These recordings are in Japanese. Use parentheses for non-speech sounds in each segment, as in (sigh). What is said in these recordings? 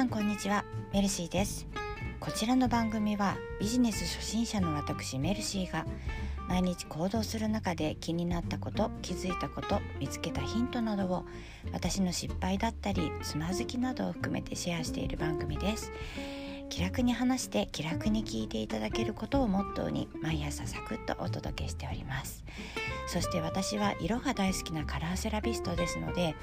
さんこんにちは。メルシーです。こちらの番組はビジネス初心者の私メルシーが毎日行動する中で気になったこと気づいたこと見つけたヒントなどを私の失敗だったりつまずきなどを含めてシェアしている番組です。気楽に話して気楽に聞いていただけることをモットーに毎朝サクッとお届けしております。そして私は色が大好きなカラーセラピストですので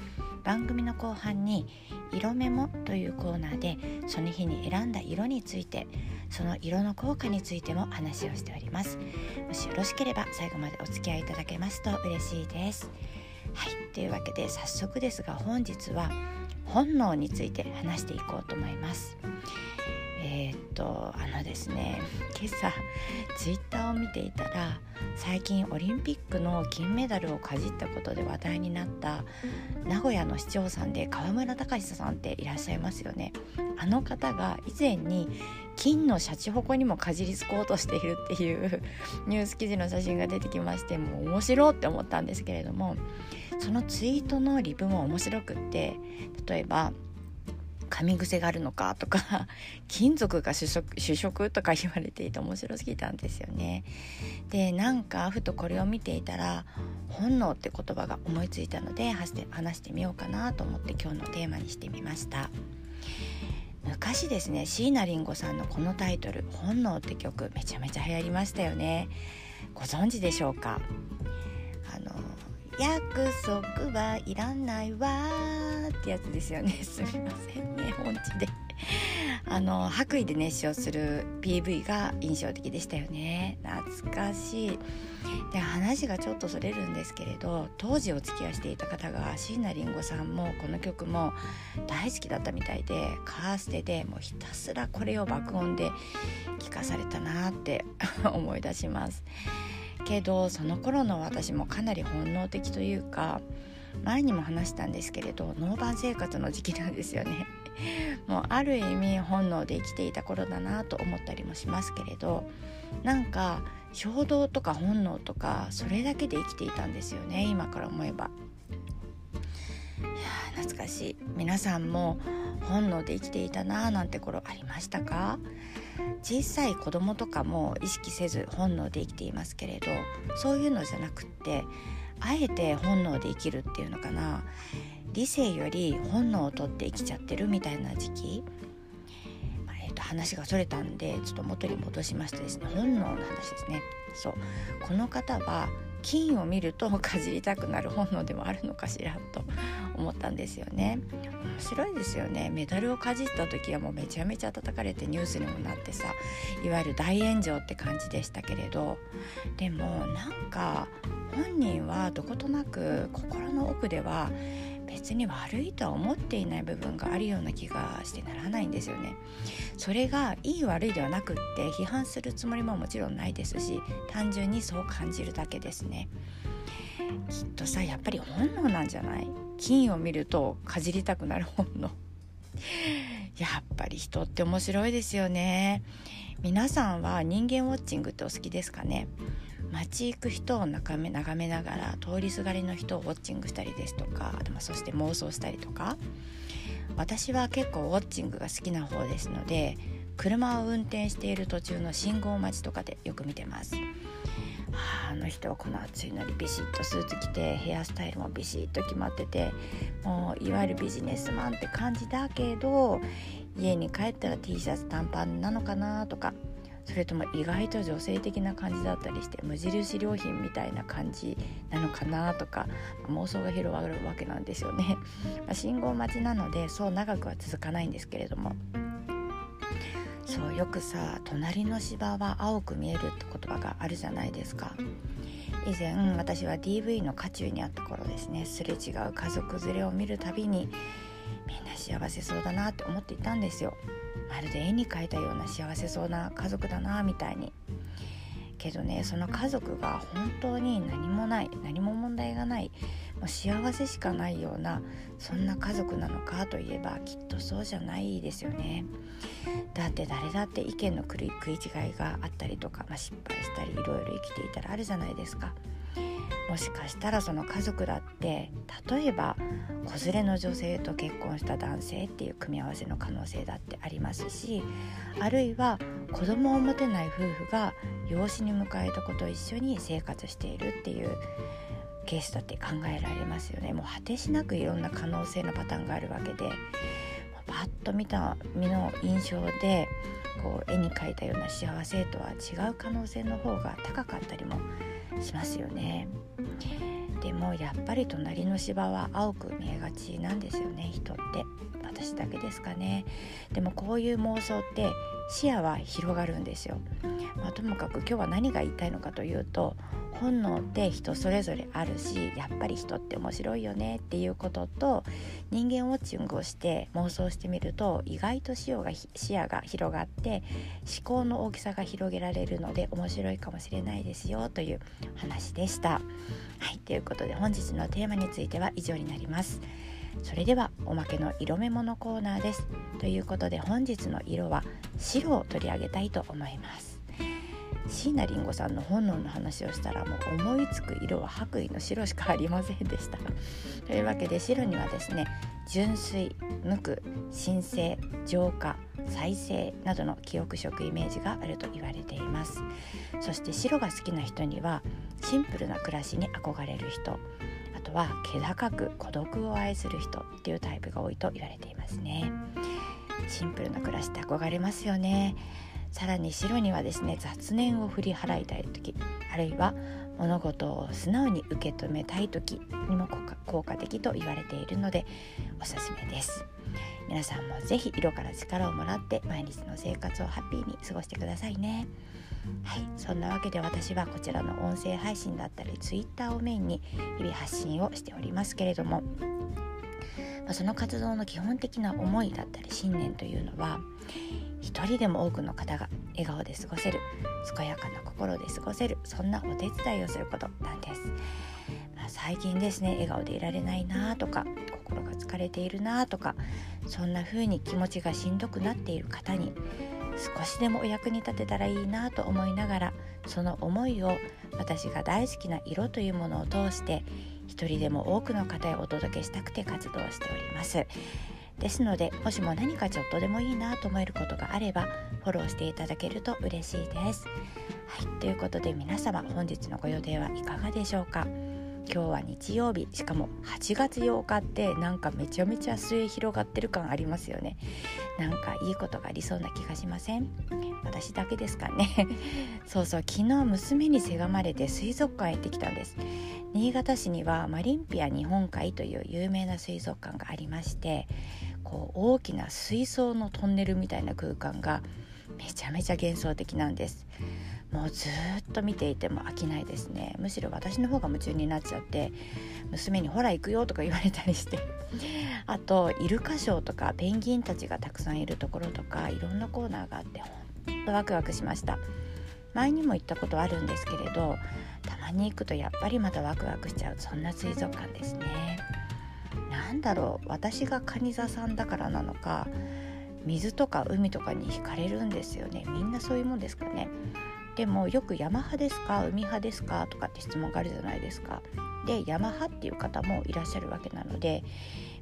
番組の後半に「色メモ」というコーナーでその日に選んだ色についてその色の効果についても話をしております。もしよろしければ最後までお付き合いいただけますと嬉しいです。はいというわけで早速ですが本日は本能について話していこうと思います。えー、っとあのですね今朝ツイッターを見ていたら最近オリンピックの金メダルをかじったことで話題になった名古屋の市長さんで川村隆久さんっていらっしゃいますよね。あの方が以前に金のシャチホコにもかじりつこうとしているっていうニュース記事の写真が出てきましてもう面白いって思ったんですけれどもそのツイートのリプも面白くって例えば「噛み癖があるのかとか金属が主食主食とか言われていて面白すぎたんですよね。でなんかふとこれを見ていたら本能って言葉が思いついたので話してみようかなと思って今日のテーマにしてみました。昔ですね椎名林檎さんのこのタイトル「本能」って曲めちゃめちゃ流行りましたよねご存知でしょうか？あの約束はいらないわってやつですよね。(laughs) すみませんね。本地で。あの白衣で熱唱する PV が印象的でしたよね。懐かしい。で話がちょっとそれるんですけれど当時お付き合いしていた方が椎名林檎さんもこの曲も大好きだったみたいでカーステでもうひたすらこれを爆音で聴かされたなって (laughs) 思い出します。けどその頃の私もかなり本能的というか前にも話したんですけれどノーバン生活の時期なんですよね。(laughs) もうある意味本能で生きていた頃だなと思ったりもしますけれどなんか衝動とか本能とかそれだけで生きていたんですよね今から思えば。いや懐かしい。皆さんも本能で生きていたなーなんて頃ありましたか？小さい子供とかも意識せず本能で生きていますけれどそういうのじゃなくってあえて本能で生きるっていうのかな。理性より本能を取って生きちゃってるみたいな時期、まあ、えー、と話がそれたんでちょっと元に戻しましてですね。本能の話ですね。そう。この方は金を見るとかじりたくなる本能でもあるのかしらと思ったんですよね。面白いですよね。メダルをかじった時はもうめちゃめちゃ叩かれてニュースにもなってさいわゆる大炎上って感じでしたけれど。でもなんか本人はどことなく心の奥では別に悪いとは思っていない部分があるような気がしてならないんですよね。それがいい悪いではなくって批判するつもりももちろんないですし単純にそう感じるだけですね。きっとさやっぱり本能なんじゃない？金を見るとかじりたくなる本能 (laughs) やっぱり人って面白いですよね皆さんは人間ウォッチングってお好きですかね？街行く人を眺め眺めながら通りすがりの人をウォッチングしたりですとかそして妄想したりとか。私は結構ウォッチングが好きな方ですので車を運転している途中の信号待ちとかでよく見てます。あの人はこの暑いのにビシッとスーツ着てヘアスタイルもビシッと決まっててもういわゆるビジネスマンって感じだけど家に帰ったら T シャツ短パンなのかなとかそれとも意外と女性的な感じだったりして無印良品みたいな感じなのかなとか、妄想が広がるわけなんですよね。(laughs) ま、信号待ちなのでそう長くは続かないんですけれどもそうよくさ「隣の芝は青く見える」って言葉があるじゃないですか。以前私は DV の渦中にあった頃ですねすれ違う家族連れを見るたびにみんな幸せそうだなって思っていたんですよ。まるで絵に描いたような幸せそうな家族だなみたいに。けどねその家族が本当に何もない何も問題がないもう幸せしかないようなそんな家族なのかといえばきっとそうじゃないですよね。だって誰だって意見の食い違いがあったりとか、まあ、失敗したりいろいろ生きていたらあるじゃないですか。もしかしたらその家族だっって例えば子連れの女性と結婚した男性っていう組み合わせの可能性だってありますしあるいは子供を持てない夫婦が養子に迎えた子と一緒に生活しているっていうケースだって考えられますよねもう果てしなくいろんな可能性のパターンがあるわけでパッと見た身の印象でこう絵に描いたような幸せとは違う可能性の方が高かったりもしますよね。でもやっぱり隣の芝は青く見えがちなんですよね人って。私だけですかね。でもこういう妄想って視野は広がるんですよ、まあ、ともかく今日は何が言いたいのかというと本能って人それぞれあるしやっぱり人って面白いよねっていうことと人間ウォッチングをして妄想してみると意外と視野が視野が広がって思考の大きさが広げられるので面白いかもしれないですよという話でした。はいということで本日のテーマについては以上になります。それではおまけの色目物コーナーですということで本日の色は白を取り上げたいと思います椎名林檎さんの本能の話をしたらもう思いつく色は白衣の白しかありませんでした。(laughs) というわけで白にはですね純粋無垢神聖浄化再生などの記憶色イメージがあると言われています。そして白が好きな人にはシンプルな暮らしに憧れる人あとは気高く孤独を愛する人っていうタイプが多いと言われていますね。シンプルな暮らしって憧れますよね。さらに白にはですね雑念を振り払いたい時あるいは物事を素直に受け止めたい時にも効果的と言われているのでおすすめです。皆さんも是非色から力をもらって毎日の生活をハッピーに過ごしてくださいね。はいそんなわけで私はこちらの音声配信だったり Twitter をメインに日々発信をしておりますけれどもその活動の基本的な思いだったり信念というのは一人でも多くの方が笑顔で過ごせる健やかな心で過ごせるそんなお手伝いをすることなんです、まあ、最近ですね笑顔でいられないなとか心が疲れているなとかそんな風に気持ちがしんどくなっている方に少しでもお役に立てたらいいなと思いながらその思いを私が大好きな色というものを通して一人でも多くの方へお届けしたくて活動しております。ですのでもしも何かちょっとでもいいなと思えることがあればフォローしていただけると嬉しいです。はいということで皆様本日のご予定はいかがでしょうか？今日は日曜日しかも8月8日ってなんかめちゃめちゃ末広がってる感ありますよね。なんかいいことがありそうな気がしません？私だけですかね。(laughs) そうそう昨日娘にせがまれて水族館へ行ってきたんです。新潟市にはマリンピア日本海という有名な水族館がありましてこう大きな水槽のトンネルみたいな空間がめちゃめちゃ幻想的なんです。もうずっと見ていても飽きないですね。むしろ私の方が夢中になっちゃって娘に「ほら行くよ」とか言われたりして。あとイルカショーとかペンギンたちがたくさんいるところとかいろんなコーナーがあってほんとワクワクしました。前にも行ったことあるんですけれどたまに行くとやっぱりまたワクワクしちゃう。そんな水族館ですね。なんだろう。私がカニ座さんだからなのか水とか海とかに惹かれるんですよね。みんなそういうもんですかね。でもよく山派ですか？海派ですか？とかって質問があるじゃないですか。で山派っていう方もいらっしゃるわけなので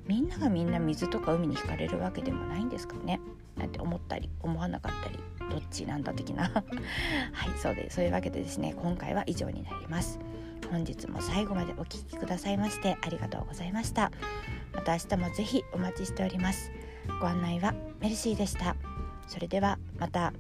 みんながみんな水とか海に惹かれるわけでもないんですかね？なんて思ったり思わなかったりどっちなんだ的な。(laughs) はいそうでそういうわけでですね今回は以上になります。本日も最後までお聴きくださいましてありがとうございました。また明日もぜひお待ちしております。ご案内はメルシーでした。それではまた。